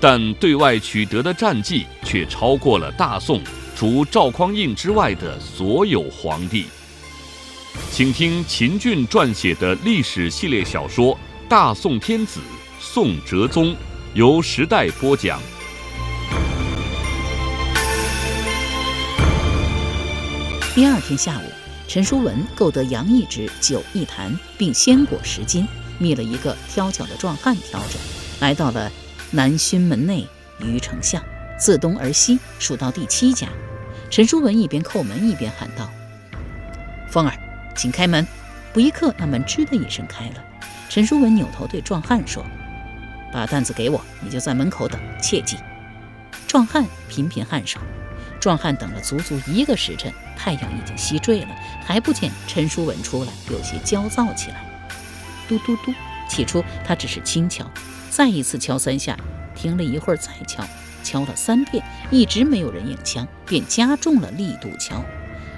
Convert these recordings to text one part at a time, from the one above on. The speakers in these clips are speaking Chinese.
但对外取得的战绩却超过了大宋除赵匡胤之外的所有皇帝。请听秦俊撰写的历史系列小说《大宋天子宋哲宗》，由时代播讲。第二天下午，陈叔文购得杨一之酒一坛，并鲜果十斤。觅了一个挑脚的壮汉挑着，来到了南薰门内于丞相。自东而西数到第七家，陈叔文一边叩门一边喊道：“凤儿，请开门。”不一刻，那门吱的一声开了。陈叔文扭头对壮汉说：“把担子给我，你就在门口等，切记。”壮汉频频颔首。壮汉等了足足一个时辰，太阳已经西坠了，还不见陈叔文出来，有些焦躁起来。嘟嘟嘟！起初他只是轻敲，再一次敲三下，停了一会儿再敲，敲了三遍，一直没有人应枪，便加重了力度敲，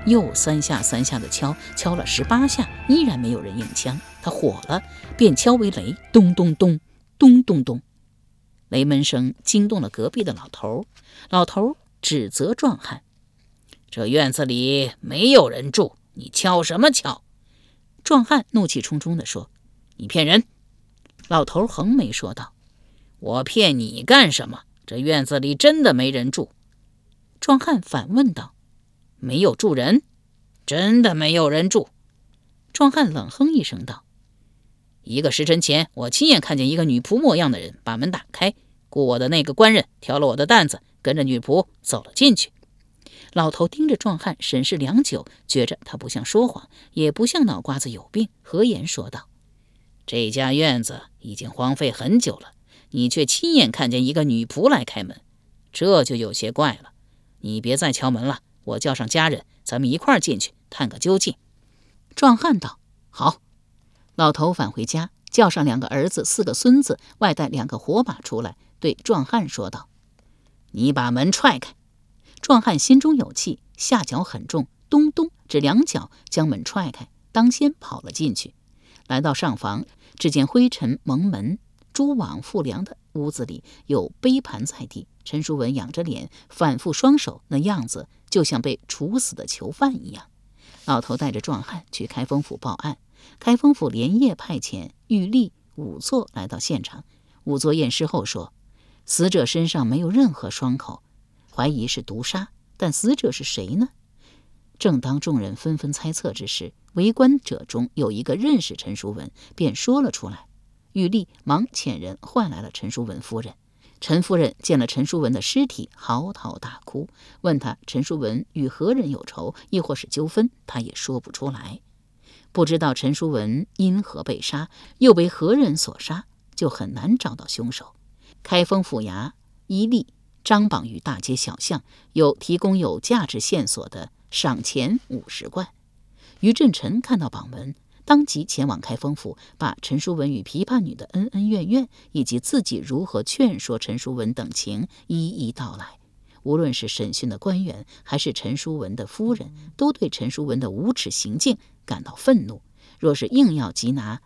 又三下三下的敲，敲了十八下，依然没有人应枪。他火了，便敲为雷，咚咚咚，咚咚咚。雷门声惊动了隔壁的老头，老头指责壮汉：“这院子里没有人住，你敲什么敲？”壮汉怒气冲冲地说。你骗人！老头横眉说道：“我骗你干什么？这院子里真的没人住。”壮汉反问道：“没有住人？真的没有人住？”壮汉冷哼一声道：“一个时辰前，我亲眼看见一个女仆模样的人把门打开，雇我的那个官人挑了我的担子，跟着女仆走了进去。”老头盯着壮汉审视良久，觉着他不像说谎，也不像脑瓜子有病，和颜说道。这家院子已经荒废很久了，你却亲眼看见一个女仆来开门，这就有些怪了。你别再敲门了，我叫上家人，咱们一块儿进去探个究竟。壮汉道：“好。”老头返回家，叫上两个儿子、四个孙子，外带两个火把出来，对壮汉说道：“你把门踹开。”壮汉心中有气，下脚很重，咚咚，这两脚将门踹开，当先跑了进去，来到上房。只见灰尘蒙门、蛛网覆梁的屋子里有杯盘在地。陈叔文仰着脸，反复双手，那样子就像被处死的囚犯一样。老头带着壮汉去开封府报案，开封府连夜派遣玉吏仵作来到现场。仵作验尸后说，死者身上没有任何伤口，怀疑是毒杀。但死者是谁呢？正当众人纷纷猜测之时，围观者中有一个认识陈叔文，便说了出来。玉立忙遣人唤来了陈叔文夫人。陈夫人见了陈叔文的尸体，嚎啕大哭，问他陈叔文与何人有仇，亦或是纠纷，他也说不出来。不知道陈叔文因何被杀，又被何人所杀，就很难找到凶手。开封府衙一例张榜于大街小巷，有提供有价值线索的。赏钱五十贯。于振臣看到榜文，当即前往开封府，把陈叔文与琵琶女的恩恩怨怨，以及自己如何劝说陈叔文等情一一道来。无论是审讯的官员，还是陈叔文的夫人，都对陈叔文的无耻行径感到愤怒。若是硬要缉拿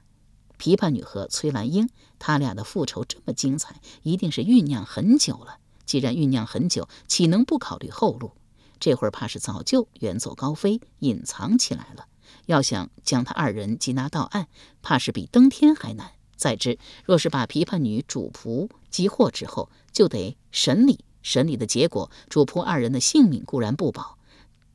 琵琶女和崔兰英，他俩的复仇这么精彩，一定是酝酿很久了。既然酝酿很久，岂能不考虑后路？这会儿怕是早就远走高飞，隐藏起来了。要想将他二人缉拿到案，怕是比登天还难。再之，若是把琵琶女主仆缉获之后，就得审理。审理的结果，主仆二人的性命固然不保，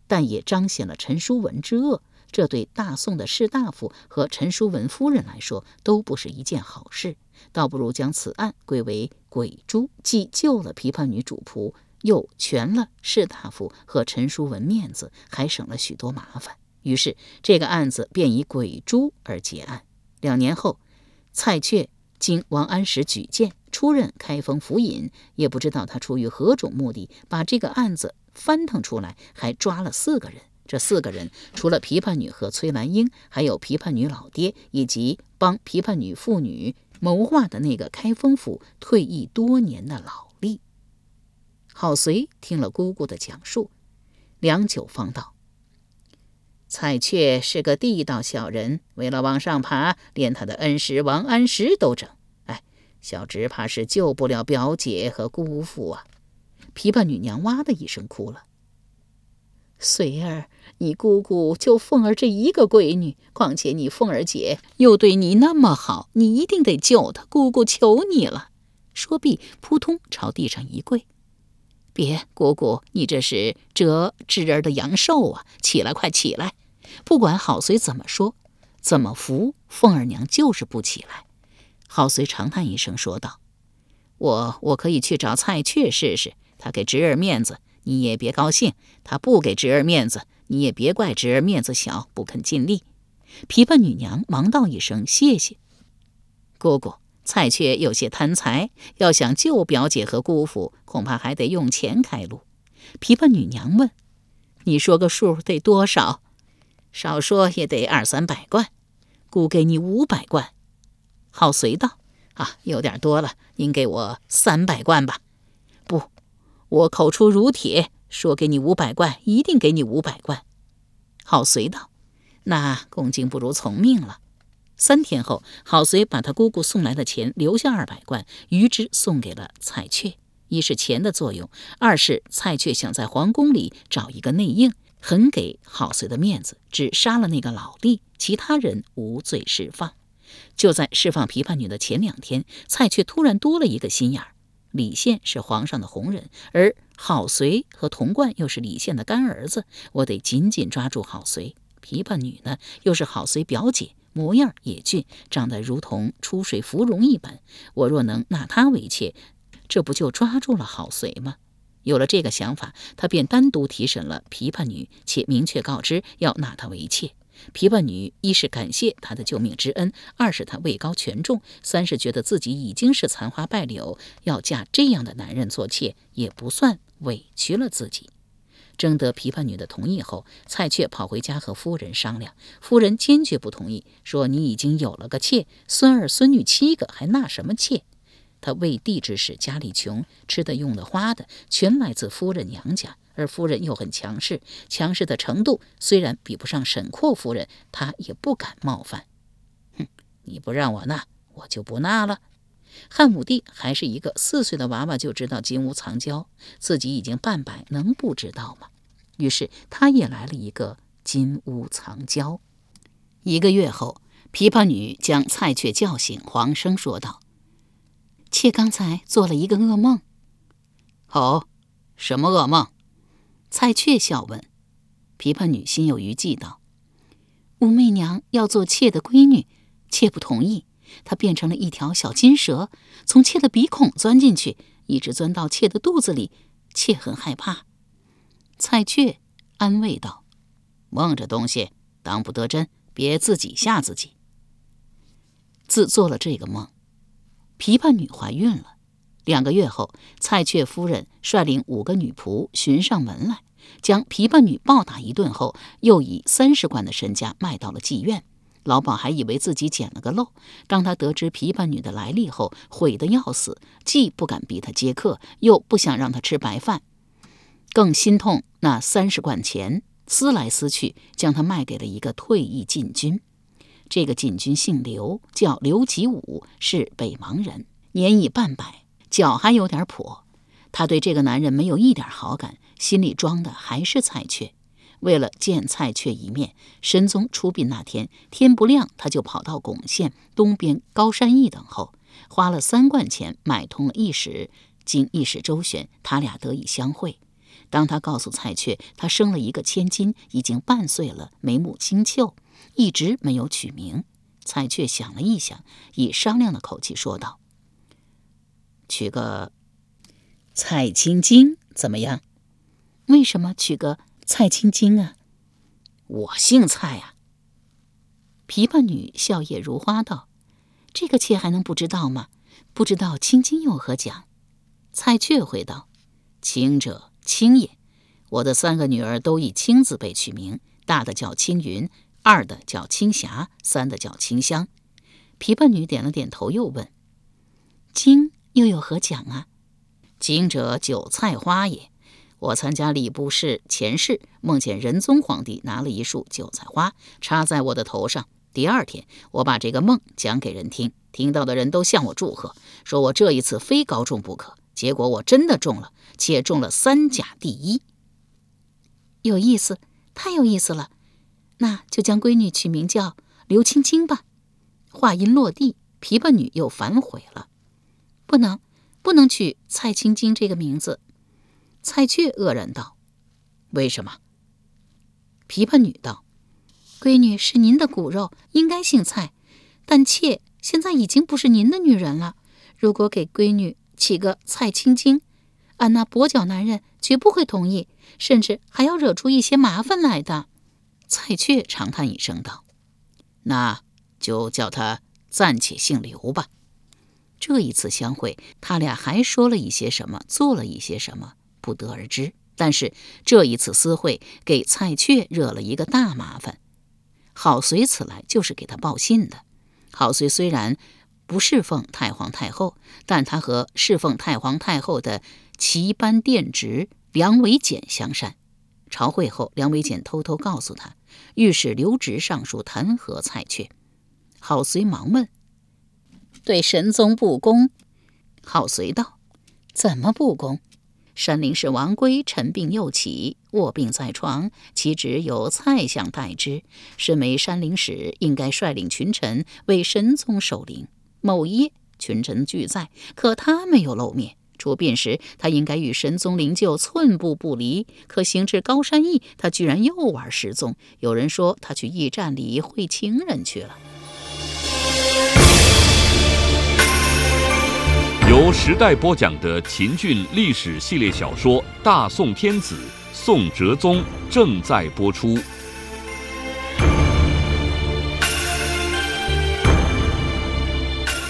但也彰显了陈叔文之恶。这对大宋的士大夫和陈叔文夫人来说，都不是一件好事。倒不如将此案归为鬼诛，既救了琵琶女主仆。又全了士大夫和陈叔文面子，还省了许多麻烦。于是这个案子便以鬼诛而结案。两年后，蔡确经王安石举荐，出任开封府尹，也不知道他出于何种目的，把这个案子翻腾出来，还抓了四个人。这四个人除了琵琶女和崔兰英，还有琵琶女老爹，以及帮琵琶女妇女谋划的那个开封府退役多年的老。郝随听了姑姑的讲述，良久方道：“蔡确是个地道小人，为了往上爬，连他的恩师王安石都整。哎，小侄怕是救不了表姐和姑父啊！”琵琶女娘哇的一声哭了。随儿，你姑姑就凤儿这一个闺女，况且你凤儿姐又对你那么好，你一定得救她。姑姑求你了。说毕，扑通朝地上一跪。别，姑姑，你这是折侄儿的阳寿啊！起来，快起来！不管郝随怎么说，怎么扶，凤儿娘就是不起来。郝随长叹一声，说道：“我我可以去找蔡确试试，他给侄儿面子。”你也别高兴，他不给侄儿面子，你也别怪侄儿面子小，不肯尽力。琵琶女娘忙道一声谢谢。姑姑，蔡确有些贪财，要想救表姐和姑父，恐怕还得用钱开路。琵琶女娘问：“你说个数，得多少？少说也得二三百贯。姑给你五百贯。”好随道：“啊，有点多了，您给我三百贯吧。”不。我口出如铁，说给你五百贯，一定给你五百贯。郝随道：“那恭敬不如从命了。”三天后，郝随把他姑姑送来的钱留下二百贯，余之送给了蔡确。一是钱的作用，二是蔡确想在皇宫里找一个内应，很给郝随的面子，只杀了那个老吏，其他人无罪释放。就在释放琵琶女的前两天，蔡确突然多了一个心眼儿。李宪是皇上的红人，而郝随和童贯又是李宪的干儿子，我得紧紧抓住郝随。琵琶女呢，又是郝随表姐，模样也俊，长得如同出水芙蓉一般。我若能纳她为妾，这不就抓住了郝随吗？有了这个想法，他便单独提审了琵琶女，且明确告知要纳她为妾。琵琶女一是感谢他的救命之恩，二是他位高权重，三是觉得自己已经是残花败柳，要嫁这样的男人做妾也不算委屈了自己。征得琵琶女的同意后，蔡确跑回家和夫人商量，夫人坚决不同意，说：“你已经有了个妾，孙儿孙女七个，还纳什么妾？”他未帝之时家里穷，吃的用的花的全来自夫人娘家。而夫人又很强势，强势的程度虽然比不上沈括夫人，他也不敢冒犯。哼，你不让我纳，我就不纳了。汉武帝还是一个四岁的娃娃，就知道金屋藏娇，自己已经半百，能不知道吗？于是他也来了一个金屋藏娇。一个月后，琵琶女将蔡确叫醒，黄生说道：“妾刚才做了一个噩梦。”“哦，什么噩梦？”蔡确笑问：“琵琶女心有余悸道：‘武媚娘要做妾的闺女，妾不同意。他变成了一条小金蛇，从妾的鼻孔钻进去，一直钻到妾的肚子里。妾很害怕。’”蔡确安慰道：“梦这东西当不得真，别自己吓自己。”自做了这个梦，琵琶女怀孕了。两个月后，蔡确夫人率领五个女仆寻上门来，将琵琶女暴打一顿后，又以三十贯的身家卖到了妓院。老鸨还以为自己捡了个漏，当他得知琵琶女的来历后，悔得要死，既不敢逼她接客，又不想让她吃白饭，更心痛那三十贯钱，撕来撕去，将她卖给了一个退役禁军。这个禁军姓刘，叫刘吉武，是北邙人，年已半百。脚还有点跛，他对这个男人没有一点好感，心里装的还是彩雀。为了见蔡确一面，神宗出殡那天天不亮，他就跑到巩县东边高山驿等候，花了三贯钱买通了义使。经义使周旋，他俩得以相会。当他告诉蔡确，他生了一个千金，已经半岁了，眉目清秀，一直没有取名。蔡确想了一想，以商量的口气说道。取个蔡青金怎么样？为什么取个蔡青青啊？我姓蔡啊。琵琶女笑靥如花道：“这个妾还能不知道吗？不知道青青有何讲？”蔡确回道：“青者青也，我的三个女儿都以青字辈取名，大的叫青云，二的叫青霞，三的叫青香。”琵琶女点了点头，又问：“青又有何讲啊？”“青者韭菜花也。我参加礼部试前试，梦见仁宗皇帝拿了一束韭菜花插在我的头上。第二天，我把这个梦讲给人听，听到的人都向我祝贺，说我这一次非高中不可。结果我真的中了，且中了三甲第一。有意思，太有意思了。那就将闺女取名叫刘青青吧。话音落地，琵琶女又反悔了：“不能，不能取蔡青青这个名字。”蔡确愕然道：“为什么？”琵琶女道：“闺女是您的骨肉，应该姓蔡，但妾现在已经不是您的女人了。如果给闺女……”起个蔡青青，俺那跛脚男人绝不会同意，甚至还要惹出一些麻烦来的。蔡确长叹一声道：“那就叫他暂且姓刘吧。”这一次相会，他俩还说了一些什么，做了一些什么，不得而知。但是这一次私会，给蔡确惹了一个大麻烦。郝随此来就是给他报信的。郝随虽然。不侍奉太皇太后，但他和侍奉太皇太后的齐班殿直梁维简相善。朝会后，梁维简偷偷告诉他，御史刘直上书弹劾蔡确。郝随忙问：“对神宗不公？”郝随道：“怎么不公？山陵使王圭臣病又起，卧病在床，其职由蔡相代之。身为山陵使，应该率领群臣为神宗守灵。”某夜，群臣俱在，可他没有露面。出殡时，他应该与神宗灵柩寸步不离。可行至高山驿，他居然又玩失踪。有人说他去驿站里会情人去了。由时代播讲的秦俊历史系列小说《大宋天子·宋哲宗》正在播出。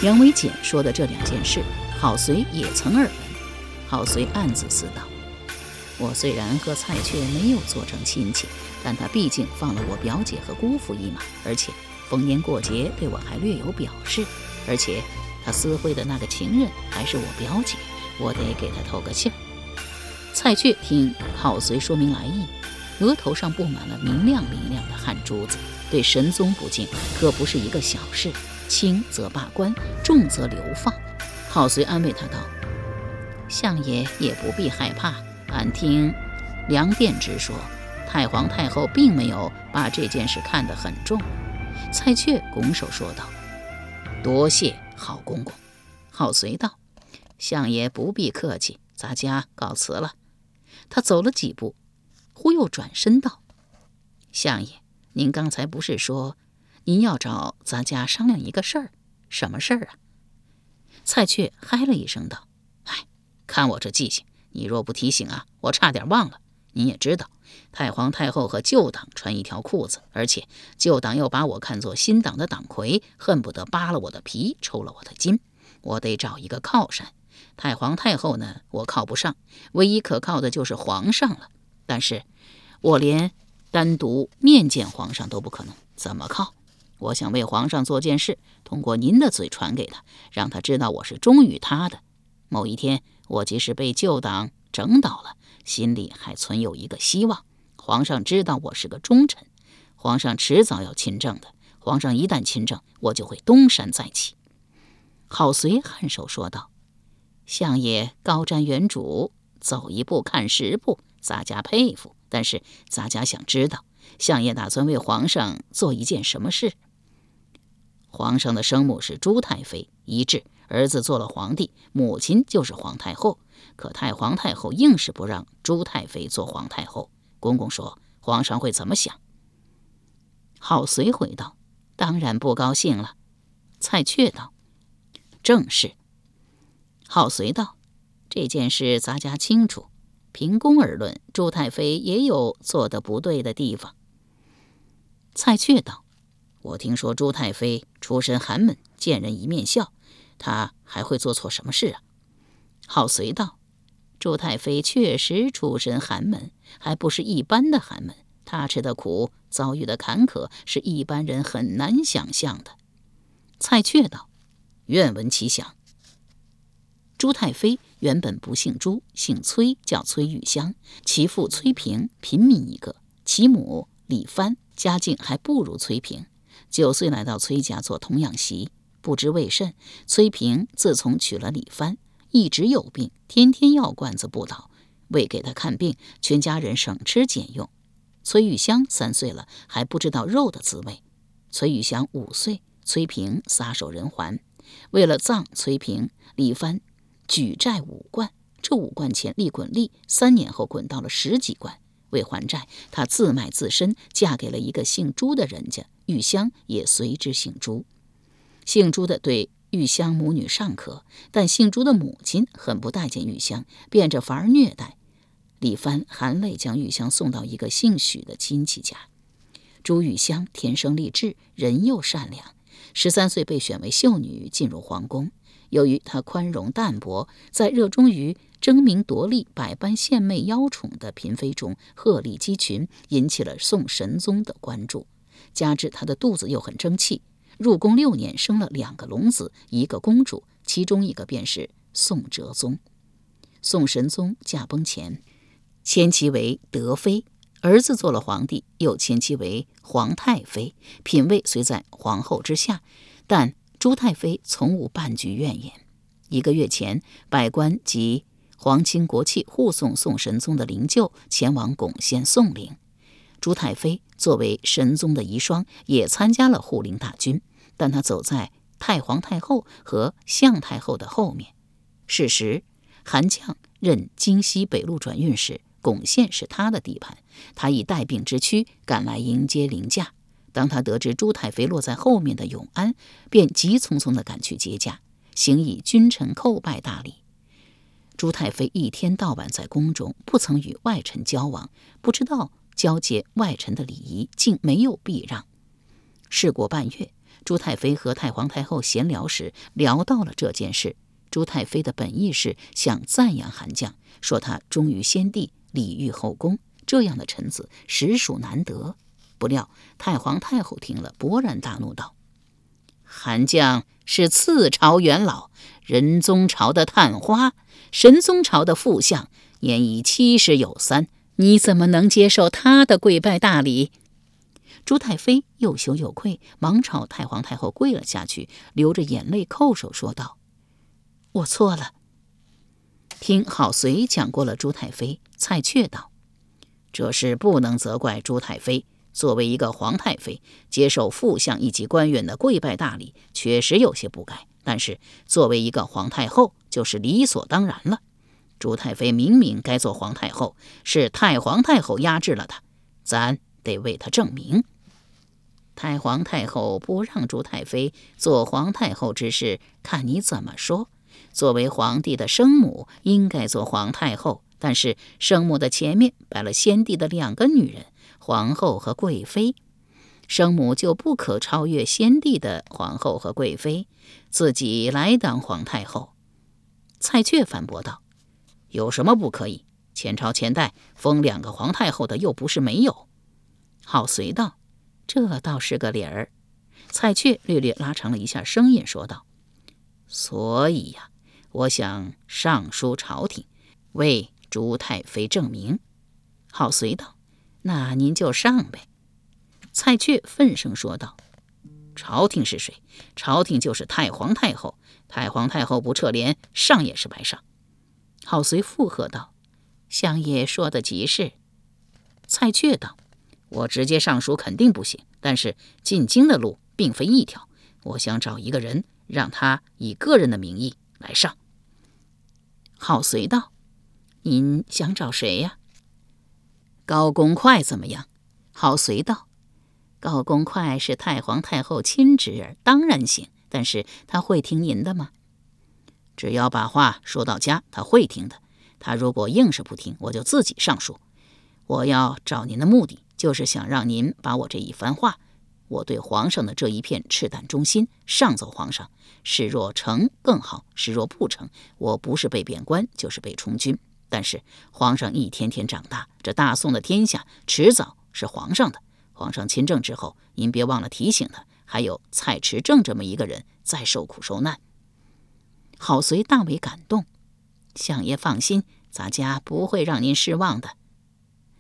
杨维简说的这两件事，郝随也曾耳闻。郝随暗自思道：“我虽然和蔡确没有做成亲戚，但他毕竟放了我表姐和姑父一马，而且逢年过节对我还略有表示。而且他私会的那个情人还是我表姐，我得给他透个信儿。”蔡确听郝随说明来意，额头上布满了明亮明亮的汗珠子，对神宗不敬可不是一个小事。轻则罢官，重则流放。郝随安慰他道：“相爷也不必害怕，俺听梁殿之说，太皇太后并没有把这件事看得很重。”蔡确拱手说道：“多谢好公公。”好随道：“相爷不必客气，咱家告辞了。”他走了几步，忽又转身道：“相爷，您刚才不是说？”您要找咱家商量一个事儿，什么事儿啊？蔡确嗨了一声道：“哎，看我这记性，你若不提醒啊，我差点忘了。您也知道，太皇太后和旧党穿一条裤子，而且旧党又把我看作新党的党魁，恨不得扒了我的皮，抽了我的筋。我得找一个靠山。太皇太后呢，我靠不上，唯一可靠的就是皇上了。但是，我连单独面见皇上都不可能，怎么靠？”我想为皇上做件事，通过您的嘴传给他，让他知道我是忠于他的。某一天，我即使被旧党整倒了，心里还存有一个希望：皇上知道我是个忠臣。皇上迟早要亲政的，皇上一旦亲政，我就会东山再起。郝随颔首说道：“相爷高瞻远瞩，走一步看十步，咱家佩服。但是咱家想知道，相爷打算为皇上做一件什么事？”皇上的生母是朱太妃，一致儿子做了皇帝，母亲就是皇太后。可太皇太后硬是不让朱太妃做皇太后。公公说，皇上会怎么想？郝随回道：“当然不高兴了。”蔡确道：“正是。”郝随道：“这件事咱家清楚。凭公而论，朱太妃也有做的不对的地方。”蔡确道。我听说朱太妃出身寒门，见人一面笑，她还会做错什么事啊？好随道：“朱太妃确实出身寒门，还不是一般的寒门。她吃的苦，遭遇的坎坷，是一般人很难想象的。”蔡确道：“愿闻其详。”朱太妃原本不姓朱，姓崔，叫崔玉香。其父崔平平民一个，其母李帆家境还不如崔平。九岁来到崔家做童养媳，不知为甚，崔平自从娶了李帆，一直有病，天天药罐子不倒。为给他看病，全家人省吃俭用。崔玉香三岁了，还不知道肉的滋味。崔玉香五岁，崔平撒手人寰。为了葬崔平，李帆。举债五贯，这五贯钱利滚利，三年后滚到了十几贯。为还债，他自卖自身，嫁给了一个姓朱的人家。玉香也随之姓朱。姓朱的对玉香母女尚可，但姓朱的母亲很不待见玉香，变着法儿虐待。李帆含泪将玉香送到一个姓许的亲戚家。朱玉香天生丽质，人又善良，十三岁被选为秀女，进入皇宫。由于她宽容淡泊，在热衷于争名夺利、百般献媚邀宠的嫔妃中鹤立鸡群，引起了宋神宗的关注。加之她的肚子又很争气，入宫六年生了两个龙子，一个公主，其中一个便是宋哲宗。宋神宗驾崩前，迁其为德妃，儿子做了皇帝，又迁其为皇太妃，品位虽在皇后之下，但。朱太妃从无半句怨言。一个月前，百官及皇亲国戚护送宋神宗的灵柩前往巩县送灵。朱太妃作为神宗的遗孀，也参加了护灵大军，但他走在太皇太后和向太后的后面。事实，韩绛任京西北路转运使，巩县是他的地盘，他以带病之躯赶来迎接凌驾。当他得知朱太妃落在后面的永安，便急匆匆地赶去接驾，行以君臣叩拜大礼。朱太妃一天到晚在宫中，不曾与外臣交往，不知道交接外臣的礼仪，竟没有避让。事过半月，朱太妃和太皇太后闲聊时，聊到了这件事。朱太妃的本意是想赞扬韩绛，说他忠于先帝，礼遇后宫，这样的臣子实属难得。不料太皇太后听了，勃然大怒，道：“韩绛是次朝元老，仁宗朝的探花，神宗朝的副相，年已七十有三，你怎么能接受他的跪拜大礼？”朱太妃又羞又愧，忙朝太皇太后跪了下去，流着眼泪叩首说道：“我错了。”听郝随讲过了朱太妃，蔡确道：“这事不能责怪朱太妃。”作为一个皇太妃，接受副相一级官员的跪拜大礼，确实有些不该。但是作为一个皇太后，就是理所当然了。朱太妃明明该做皇太后，是太皇太后压制了她，咱得为她证明。太皇太后不让朱太妃做皇太后之事，看你怎么说。作为皇帝的生母，应该做皇太后，但是生母的前面摆了先帝的两个女人。皇后和贵妃，生母就不可超越先帝的皇后和贵妃，自己来当皇太后。蔡确反驳道：“有什么不可以？前朝前代封两个皇太后的又不是没有。”郝随道：“这倒是个理儿。”蔡确略略拉长了一下声音说道：“所以呀，我想上书朝廷，为朱太妃证明。”郝随道。那您就上呗，蔡确愤声说道：“朝廷是谁？朝廷就是太皇太后。太皇太后不撤帘，上也是白上。”郝随附和道：“相爷说的极是。”蔡确道：“我直接上书肯定不行，但是进京的路并非一条。我想找一个人，让他以个人的名义来上。”郝随道：“您想找谁呀？”高公快怎么样？郝随道：“高公快是太皇太后亲侄儿，当然行。但是他会听您的吗？只要把话说到家，他会听的。他如果硬是不听，我就自己上书。我要找您的目的，就是想让您把我这一番话我对皇上的这一片赤胆忠心，上奏皇上。事若成更好，事若不成，我不是被贬官，就是被充军。但是皇上一天天长大，这大宋的天下迟早是皇上的。皇上亲政之后，您别忘了提醒他，还有蔡持正这么一个人在受苦受难。郝随大为感动，相爷放心，咱家不会让您失望的。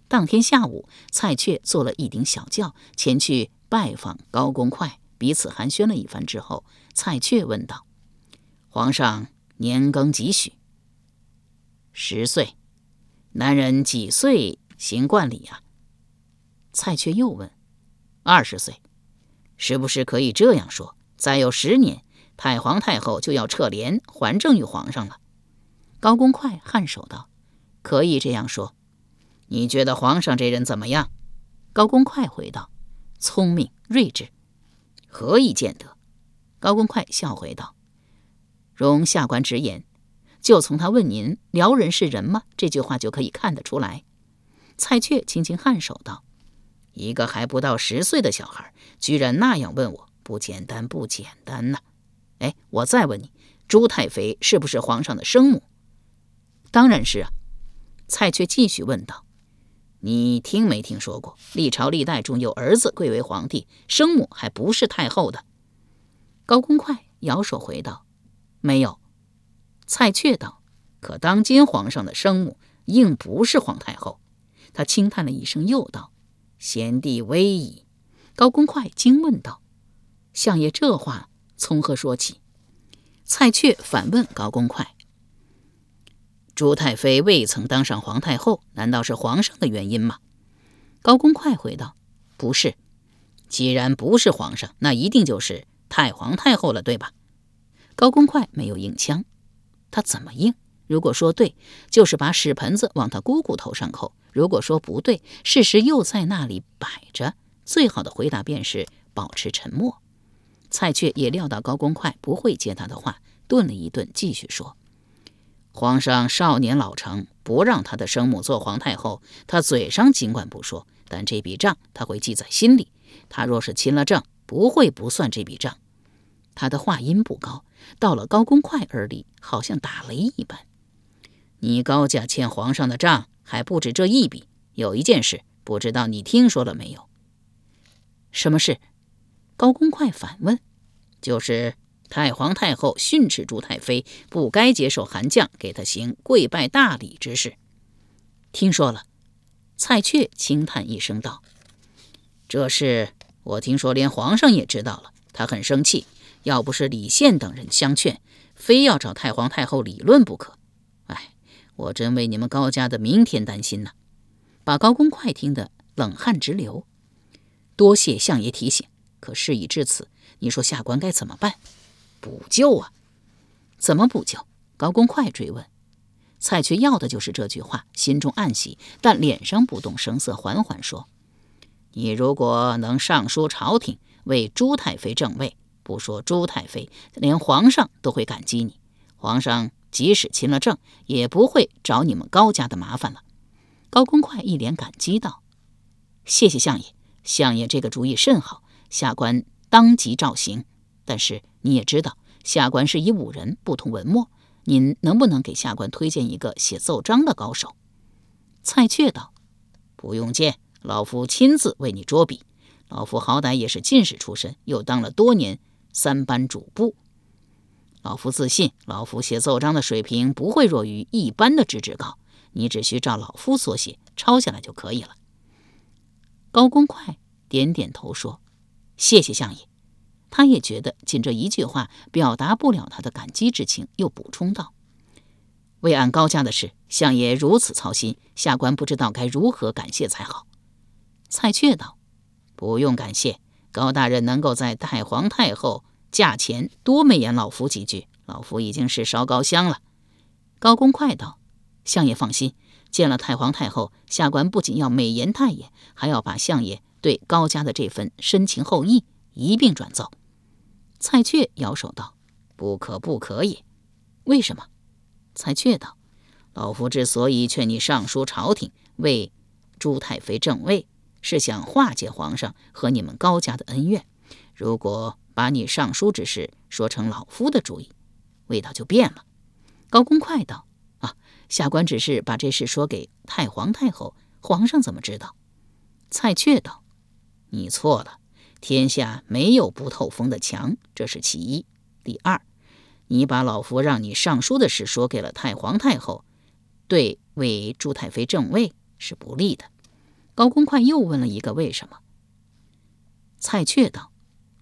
当天下午，蔡确坐了一顶小轿前去拜访高公快，彼此寒暄了一番之后，蔡确问道：“皇上年庚几许？”“十岁。”“男人几岁行冠礼呀？”蔡确又问：“二十岁，是不是可以这样说？再有十年，太皇太后就要撤帘还政于皇上了？”高公快颔首道：“可以这样说。”你觉得皇上这人怎么样？高公快回道：“聪明睿智。”何以见得？高公快笑回道：“容下官直言，就从他问您‘辽人是人吗’这句话就可以看得出来。”蔡确轻轻颔首道：“一个还不到十岁的小孩，居然那样问我，不简单，不简单呐！哎，我再问你，朱太妃是不是皇上的生母？”“当然是啊。”蔡确继续问道。你听没听说过，历朝历代中有儿子贵为皇帝，生母还不是太后的？高公快摇手回道：“没有。”蔡确道：“可当今皇上的生母应不是皇太后。”他轻叹了一声，又道：“贤弟危矣。”高公快惊问道：“相爷这话从何说起？”蔡确反问高公快。朱太妃未曾当上皇太后，难道是皇上的原因吗？高公快回道：“不是。既然不是皇上，那一定就是太皇太后了，对吧？”高公快没有应枪，他怎么应？如果说对，就是把屎盆子往他姑姑头上扣；如果说不对，事实又在那里摆着。最好的回答便是保持沉默。蔡确也料到高公快不会接他的话，顿了一顿，继续说。皇上少年老成，不让他的生母做皇太后。他嘴上尽管不说，但这笔账他会记在心里。他若是亲了政，不会不算这笔账。他的话音不高，到了高公快耳里，好像打雷一般。你高家欠皇上的账还不止这一笔，有一件事，不知道你听说了没有？什么事？高公快反问。就是。太皇太后训斥朱太妃不该接受韩将给她行跪拜大礼之事，听说了。蔡确轻叹一声道：“这事我听说连皇上也知道了，他很生气。要不是李宪等人相劝，非要找太皇太后理论不可。哎，我真为你们高家的明天担心呐！”把高公快听得冷汗直流。多谢相爷提醒，可事已至此，你说下官该怎么办？补救啊？怎么补救？高公快追问。蔡确要的就是这句话，心中暗喜，但脸上不动声色，缓缓说：“你如果能上书朝廷，为朱太妃正位，不说朱太妃，连皇上都会感激你。皇上即使亲了政，也不会找你们高家的麻烦了。”高公快一脸感激道：“谢谢相爷，相爷这个主意甚好，下官当即照行。但是。”你也知道，下官是以武人，不通文墨。您能不能给下官推荐一个写奏章的高手？蔡确道：“不用见，老夫亲自为你捉笔。老夫好歹也是进士出身，又当了多年三班主簿。老夫自信，老夫写奏章的水平不会弱于一般的知制高。你只需照老夫所写抄下来就可以了。”高公快点点头说：“谢谢相爷。”他也觉得仅这一句话表达不了他的感激之情，又补充道：“为俺高家的事，相爷如此操心，下官不知道该如何感谢才好。”蔡确道：“不用感谢，高大人能够在太皇太后驾前多美言老夫几句，老夫已经是烧高香了。”高公快道：“相爷放心，见了太皇太后，下官不仅要美言太爷，还要把相爷对高家的这份深情厚谊一并转奏。”蔡确摇手道：“不可，不可也。为什么？”蔡确道：“老夫之所以劝你上书朝廷，为朱太妃正位，是想化解皇上和你们高家的恩怨。如果把你上书之事说成老夫的主意，味道就变了。”高公快道：“啊，下官只是把这事说给太皇太后，皇上怎么知道？”蔡确道：“你错了，天下没有不透风的墙，这是其一。第二。”你把老夫让你上书的事说给了太皇太后，对为朱太妃正位是不利的。高公快又问了一个为什么？蔡确道：“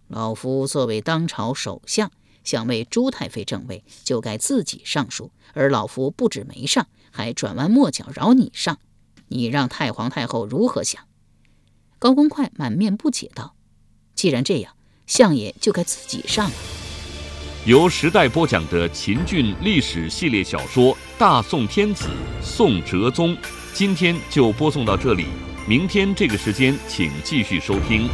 老夫作为当朝首相，想为朱太妃正位，就该自己上书。而老夫不止没上，还转弯抹角饶你上，你让太皇太后如何想？”高公快满面不解道：“既然这样，相爷就该自己上了。”由时代播讲的秦俊历史系列小说《大宋天子·宋哲宗》，今天就播送到这里。明天这个时间，请继续收听。